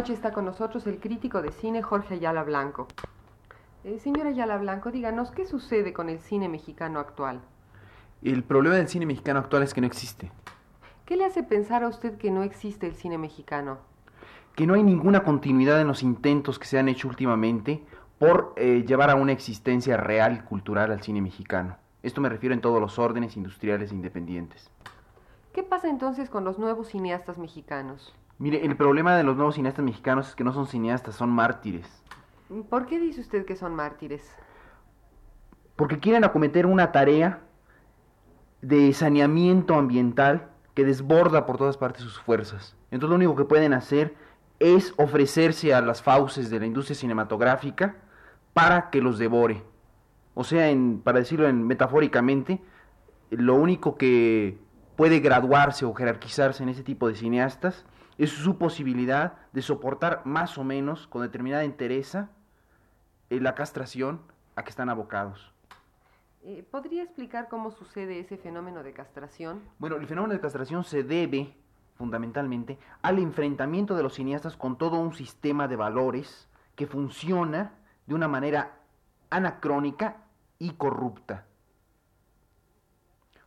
Noche está con nosotros el crítico de cine Jorge Ayala Blanco. Eh, señora Ayala Blanco, díganos, ¿qué sucede con el cine mexicano actual? El problema del cine mexicano actual es que no existe. ¿Qué le hace pensar a usted que no existe el cine mexicano? Que no hay ninguna continuidad en los intentos que se han hecho últimamente por eh, llevar a una existencia real y cultural al cine mexicano. Esto me refiero en todos los órdenes industriales e independientes. ¿Qué pasa entonces con los nuevos cineastas mexicanos? Mire, el problema de los nuevos cineastas mexicanos es que no son cineastas, son mártires. ¿Por qué dice usted que son mártires? Porque quieren acometer una tarea de saneamiento ambiental que desborda por todas partes sus fuerzas. Entonces lo único que pueden hacer es ofrecerse a las fauces de la industria cinematográfica para que los devore. O sea, en, para decirlo en, metafóricamente, lo único que puede graduarse o jerarquizarse en ese tipo de cineastas es su posibilidad de soportar más o menos con determinada entereza eh, la castración a que están abocados. Eh, ¿Podría explicar cómo sucede ese fenómeno de castración? Bueno, el fenómeno de castración se debe fundamentalmente al enfrentamiento de los cineastas con todo un sistema de valores que funciona de una manera anacrónica y corrupta.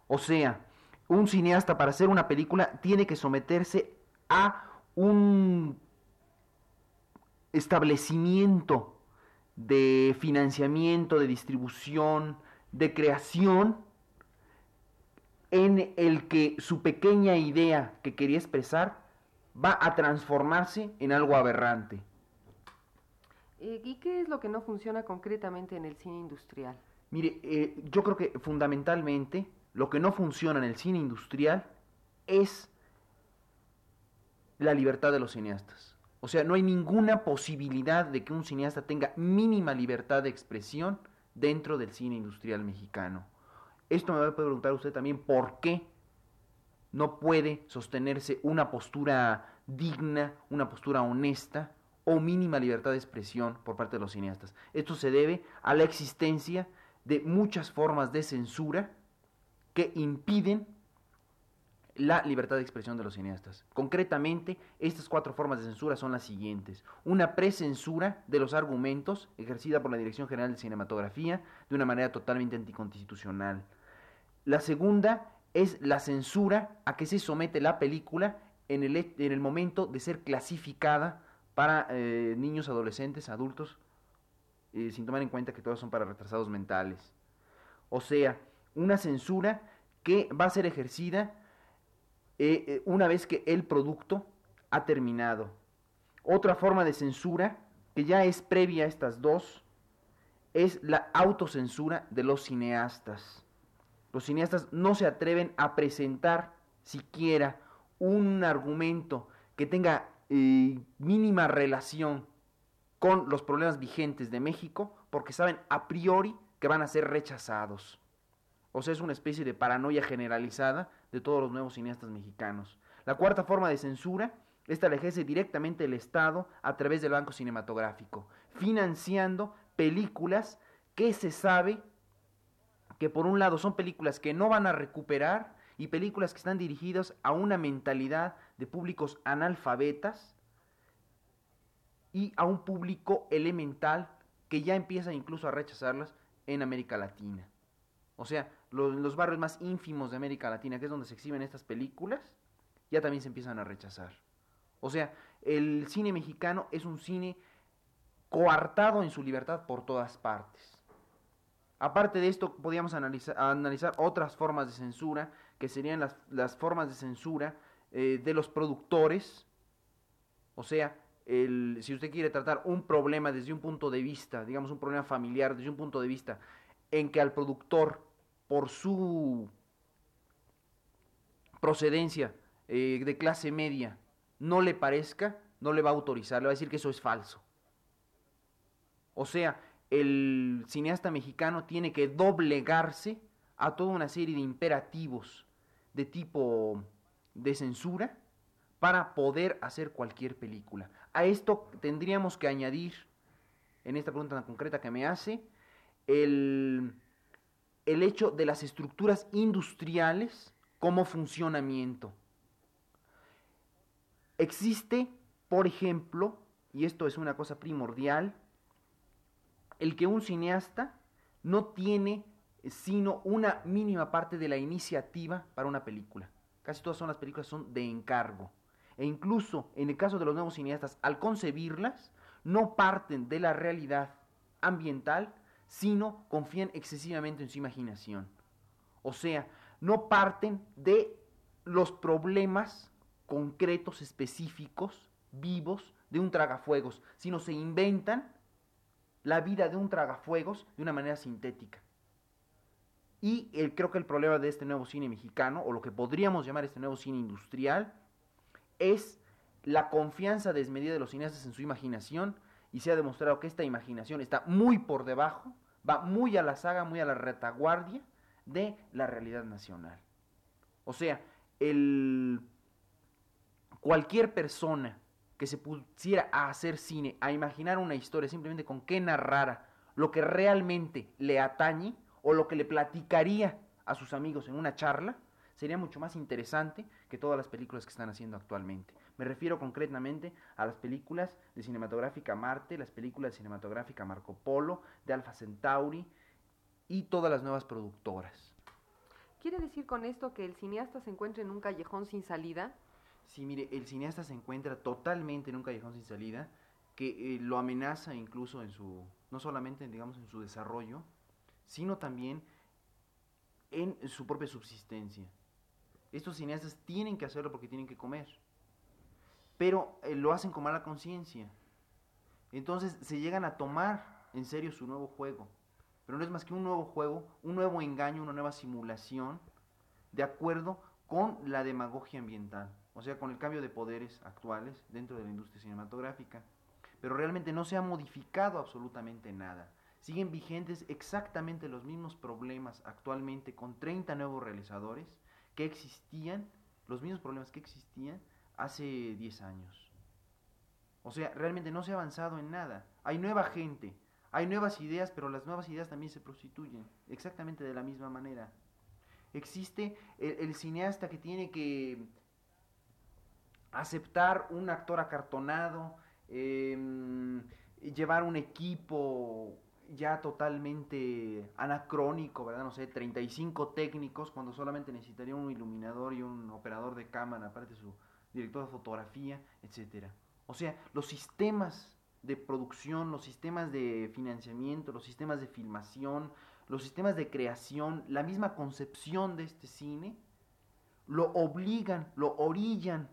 O sea, un cineasta para hacer una película tiene que someterse a un establecimiento de financiamiento, de distribución, de creación, en el que su pequeña idea que quería expresar va a transformarse en algo aberrante. Eh, ¿Y qué es lo que no funciona concretamente en el cine industrial? Mire, eh, yo creo que fundamentalmente lo que no funciona en el cine industrial es la libertad de los cineastas. O sea, no hay ninguna posibilidad de que un cineasta tenga mínima libertad de expresión dentro del cine industrial mexicano. Esto me va a preguntar usted también por qué no puede sostenerse una postura digna, una postura honesta o mínima libertad de expresión por parte de los cineastas. Esto se debe a la existencia de muchas formas de censura que impiden la libertad de expresión de los cineastas. Concretamente, estas cuatro formas de censura son las siguientes. Una precensura de los argumentos ejercida por la Dirección General de Cinematografía de una manera totalmente anticonstitucional. La segunda es la censura a que se somete la película en el, en el momento de ser clasificada para eh, niños, adolescentes, adultos, eh, sin tomar en cuenta que todos son para retrasados mentales. O sea, una censura que va a ser ejercida eh, eh, una vez que el producto ha terminado. Otra forma de censura, que ya es previa a estas dos, es la autocensura de los cineastas. Los cineastas no se atreven a presentar siquiera un argumento que tenga eh, mínima relación con los problemas vigentes de México porque saben a priori que van a ser rechazados. O sea, es una especie de paranoia generalizada de todos los nuevos cineastas mexicanos. La cuarta forma de censura, esta la ejerce directamente el Estado a través del Banco Cinematográfico, financiando películas que se sabe que por un lado son películas que no van a recuperar y películas que están dirigidas a una mentalidad de públicos analfabetas y a un público elemental que ya empieza incluso a rechazarlas en América Latina. O sea, los, barrios más ínfimos de América Latina, que es donde se exhiben estas películas, ya también se empiezan a rechazar. O sea, el cine mexicano es un cine coartado en su libertad por todas partes. Aparte de esto, podríamos analizar, otras formas de censura, que serían las, formas de censura eh, de los productores. O sea, si usted quiere tratar un problema desde un punto de vista, digamos un problema familiar, desde un punto de vista en que al productor, por su procedencia eh, de clase media, no le parezca, no le va a autorizar, le va a decir que eso es falso. O sea, el cineasta mexicano tiene que doblegarse a toda una serie de imperativos de tipo de censura para poder hacer cualquier película. A esto tendríamos que añadir, en esta pregunta tan concreta que me hace, el, el hecho de las estructuras industriales como funcionamiento. Existe, por ejemplo, y esto es una cosa primordial, el que un cineasta no tiene sino una mínima parte de la iniciativa para una película. Casi todas son las películas son de encargo. E incluso en el caso de los nuevos cineastas, al concebirlas, no parten de la realidad ambiental, sino confían excesivamente en su imaginación. O sea, no parten de los problemas concretos, específicos, vivos de un tragafuegos, sino se inventan la vida de un tragafuegos de una manera sintética. Y creo que el problema de este nuevo cine mexicano, o lo que podríamos llamar este nuevo cine industrial, es la confianza desmedida de los cineastas en su imaginación, y se ha demostrado que esta imaginación está muy por debajo, va muy a la saga, muy a la retaguardia de la realidad nacional. O sea, el, cualquier persona que se pusiera a hacer cine, a imaginar una historia simplemente con qué narrara lo que realmente le atañe o lo que le platicaría a sus amigos en una charla, sería mucho más interesante que todas las películas que están haciendo actualmente. Me refiero concretamente a las películas de cinematográfica Marte, las películas de cinematográfica Marco Polo, de Alpha Centauri y todas las nuevas productoras. ¿Quiere decir con esto que el cineasta se encuentra en un callejón sin salida? Sí, mire, el cineasta se encuentra totalmente en un callejón sin salida que eh, lo amenaza incluso en su, no solamente digamos en su desarrollo, sino también en su propia subsistencia. Estos cineastas tienen que hacerlo porque tienen que comer, pero eh, lo hacen con mala conciencia. Entonces se llegan a tomar en serio su nuevo juego, pero no es más que un nuevo juego, un nuevo engaño, una nueva simulación, de acuerdo con la demagogia ambiental, o sea, con el cambio de poderes actuales dentro de la industria cinematográfica. Pero realmente no se ha modificado absolutamente nada. Siguen vigentes exactamente los mismos problemas actualmente con 30 nuevos realizadores que existían, los mismos problemas que existían hace 10 años. O sea, realmente no se ha avanzado en nada. Hay nueva gente, hay nuevas ideas, pero las nuevas ideas también se prostituyen, exactamente de la misma manera. Existe el, cineasta que tiene que aceptar un actor acartonado, em, llevar un equipo ya totalmente anacrónico, ¿verdad? No sé, 35 técnicos cuando solamente necesitaría un iluminador y un operador de cámara, aparte su director de fotografía, etcétera. O sea, los sistemas de producción, los sistemas de financiamiento, los sistemas de filmación, los sistemas de creación, la misma concepción de este cine, lo obligan, lo orillan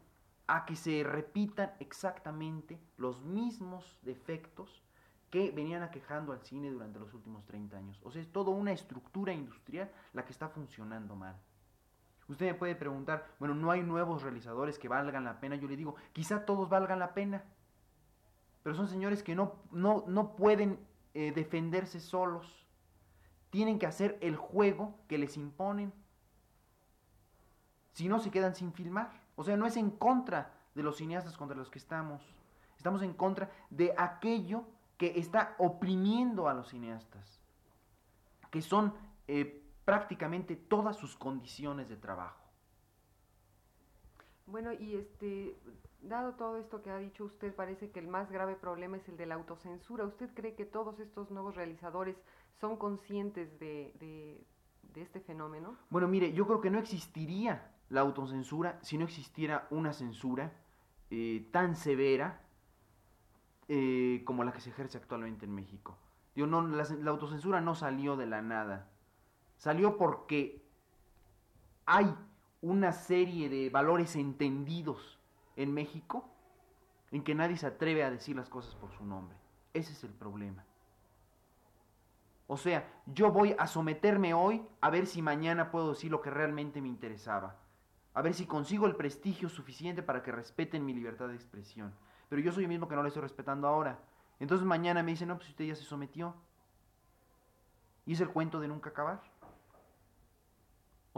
a que se repitan exactamente los mismos defectos que venían aquejando al cine durante los últimos 30 años. O sea, es toda una estructura industrial la que está funcionando mal. Usted me puede preguntar, bueno, no hay nuevos realizadores que valgan la pena. Yo le digo, quizá todos valgan la pena, pero son señores que no, no, no pueden eh, defenderse solos. Tienen que hacer el juego que les imponen. Si no, se quedan sin filmar. O sea, no es en contra de los cineastas contra los que estamos. Estamos en contra de aquello que está oprimiendo a los cineastas, que son eh, prácticamente todas sus condiciones de trabajo. Bueno, y este, dado todo esto que ha dicho usted, parece que el más grave problema es el de la autocensura. ¿Usted cree que todos estos nuevos realizadores son conscientes de, este fenómeno? Bueno, mire, yo creo que no existiría la autocensura si no existiera una censura eh, tan severa eh, como la que se ejerce actualmente en México. Digo, no, la, autocensura no salió de la nada. Salió porque hay una serie de valores entendidos en México en que nadie se atreve a decir las cosas por su nombre. Ese es el problema. O sea, yo voy a someterme hoy a ver si mañana puedo decir lo que realmente me interesaba. A ver si consigo el prestigio suficiente para que respeten mi libertad de expresión. Pero yo soy el mismo que no le estoy respetando ahora. Entonces mañana me dicen, no, pues usted ya se sometió. Y es el cuento de nunca acabar.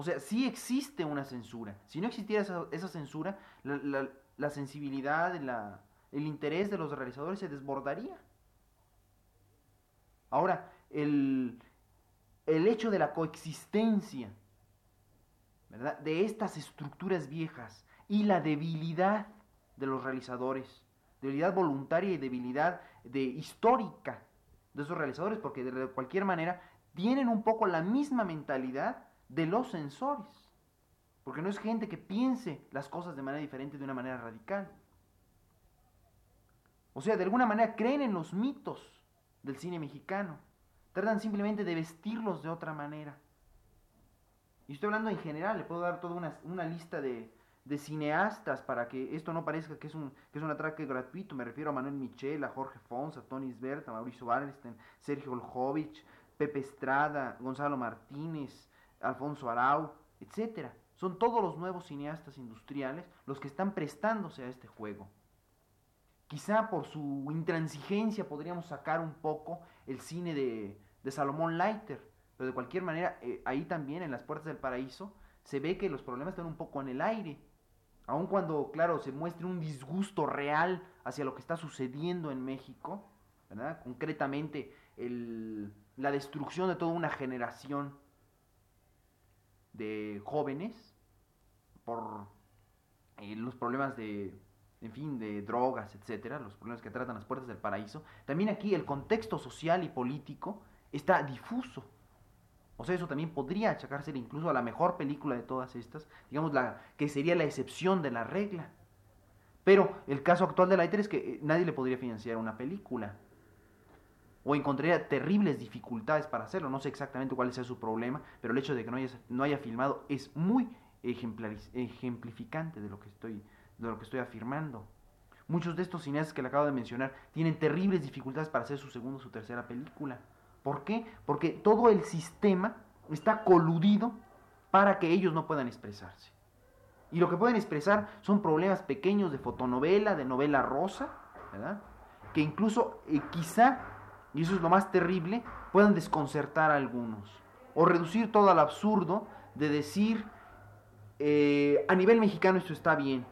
O sea, sí existe una censura. Si no existiera esa, censura, la, sensibilidad, el interés de los realizadores se desbordaría. Ahora, el, el hecho de la coexistencia ¿verdad? de estas estructuras viejas y la debilidad de los realizadores, debilidad voluntaria y debilidad de, histórica de esos realizadores, porque de cualquier manera tienen un poco la misma mentalidad de los sensores. Porque no es gente que piense las cosas de manera diferente, de una manera radical. O sea, de alguna manera creen en los mitos del cine mexicano. Tratan simplemente de vestirlos de otra manera. Y estoy hablando en general, le puedo dar toda una, una lista de, cineastas para que esto no parezca que es, un, que es un atraque gratuito. Me refiero a Manuel Michel, a Jorge Fons, a Tony Sbert, a Mauricio Wallerstein, Sergio Oljovich, Pepe Estrada, Gonzalo Martínez, Alfonso Arau, etc. Son todos los nuevos cineastas industriales los que están prestándose a este juego. Quizá por su intransigencia podríamos sacar un poco el cine de, Salomón Leiter, pero de cualquier manera, eh, ahí también en las puertas del paraíso se ve que los problemas están un poco en el aire. Aun cuando, claro, se muestre un disgusto real hacia lo que está sucediendo en México, ¿verdad? Concretamente el, la destrucción de toda una generación de jóvenes por eh, los problemas de, en fin, de drogas, etcétera, los problemas que tratan las puertas del paraíso. También aquí el contexto social y político está difuso. O sea, eso también podría achacarse incluso a la mejor película de todas estas, digamos, la que sería la excepción de la regla. Pero el caso actual de Lighter es que eh, nadie le podría financiar una película o encontraría terribles dificultades para hacerlo. No sé exactamente cuál sea su problema, pero el hecho de que no haya, no haya filmado es muy ejemplificante de lo, que estoy, de lo que estoy afirmando. Muchos de estos cineastas que le acabo de mencionar tienen terribles dificultades para hacer su segunda o su tercera película. ¿Por qué? Porque todo el sistema está coludido para que ellos no puedan expresarse. Y lo que pueden expresar son problemas pequeños de fotonovela, de novela rosa, ¿verdad? Que incluso eh, quizá y eso es lo más terrible, puedan desconcertar a algunos. O reducir todo al absurdo de decir, eh, a nivel mexicano esto está bien,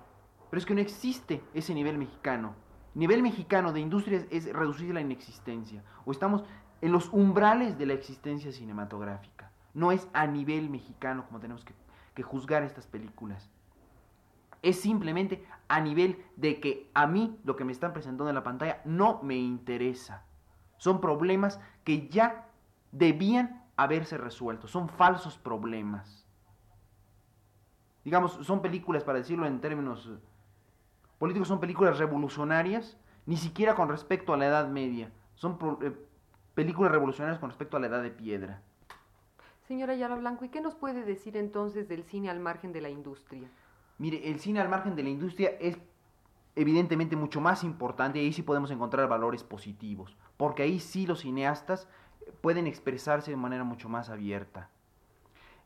pero es que no existe ese nivel mexicano. Nivel mexicano de industria es reducir la inexistencia. O estamos en los umbrales de la existencia cinematográfica. No es a nivel mexicano como tenemos que, que juzgar estas películas. Es simplemente a nivel de que a mí lo que me están presentando en la pantalla no me interesa. Son problemas que ya debían haberse resuelto. Son falsos problemas. Digamos, son películas, para decirlo en términos políticos, son películas revolucionarias, ni siquiera con respecto a la Edad Media. Son eh, películas revolucionarias con respecto a la Edad de Piedra. Señora Ayala Blanco, ¿y qué nos puede decir entonces del cine al margen de la industria? Mire, el cine al margen de la industria es evidentemente mucho más importante y ahí sí podemos encontrar valores positivos, porque ahí sí los cineastas pueden expresarse de manera mucho más abierta.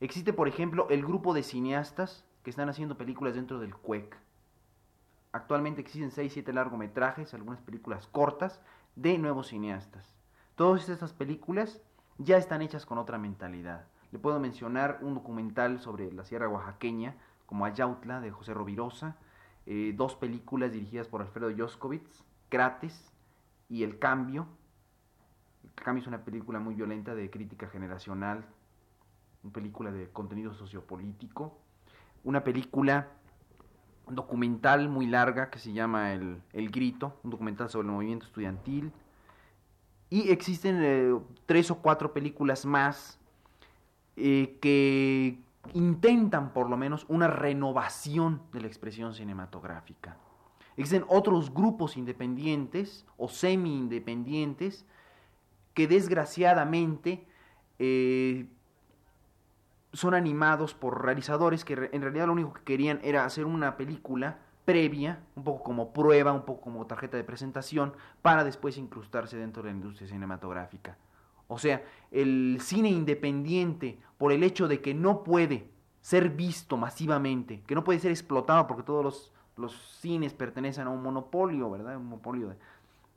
Existe, por ejemplo, el grupo de cineastas que están haciendo películas dentro del CUEC. Actualmente existen 6-7 largometrajes, algunas películas cortas, de nuevos cineastas. Todas estas películas ya están hechas con otra mentalidad. Le puedo mencionar un documental sobre la Sierra Oaxaqueña, como Ayautla, de José Rovirosa, eh, dos películas dirigidas por Alfredo Joskovitz, Crates y El Cambio. El Cambio es una película muy violenta de crítica generacional, una película de contenido sociopolítico, una película documental muy larga que se llama El, Grito, un documental sobre el movimiento estudiantil. Y existen eh, tres o cuatro películas más eh, que intentan por lo menos una renovación de la expresión cinematográfica. Existen otros grupos independientes o semi-independientes que desgraciadamente eh, son animados por realizadores que en realidad lo único que querían era hacer una película previa, un poco como prueba, un poco como tarjeta de presentación, para después incrustarse dentro de la industria cinematográfica. O sea, el cine independiente, por el hecho de que no puede ser visto masivamente, que no puede ser explotado porque todos los, los cines pertenecen a un monopolio, ¿verdad? Un monopolio de,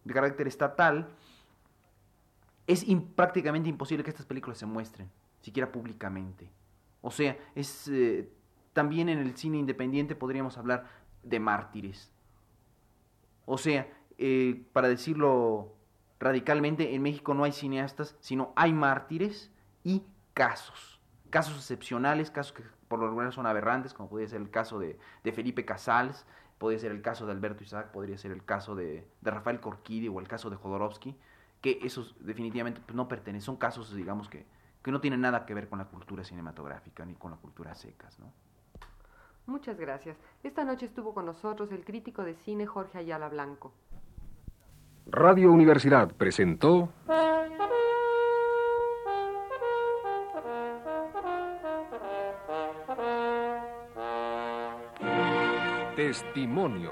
de carácter estatal, es prácticamente imposible que estas películas se muestren, siquiera públicamente. O sea, es eh, también en el cine independiente podríamos hablar de mártires. O sea, eh, para decirlo radicalmente, en México no hay cineastas, sino hay mártires y casos. Casos excepcionales, casos que por lo regular son aberrantes, como podría ser el caso de, Felipe Casals, podría ser el caso de Alberto Isaac, podría ser el caso de, Rafael Corquidi o el caso de Jodorowsky, que esos definitivamente pues, no pertenecen, son casos, digamos, que, que no tienen nada que ver con la cultura cinematográfica ni con la cultura secas, ¿no? Muchas gracias. Esta noche estuvo con nosotros el crítico de cine Jorge Ayala Blanco. Radio Universidad presentó Testimonio.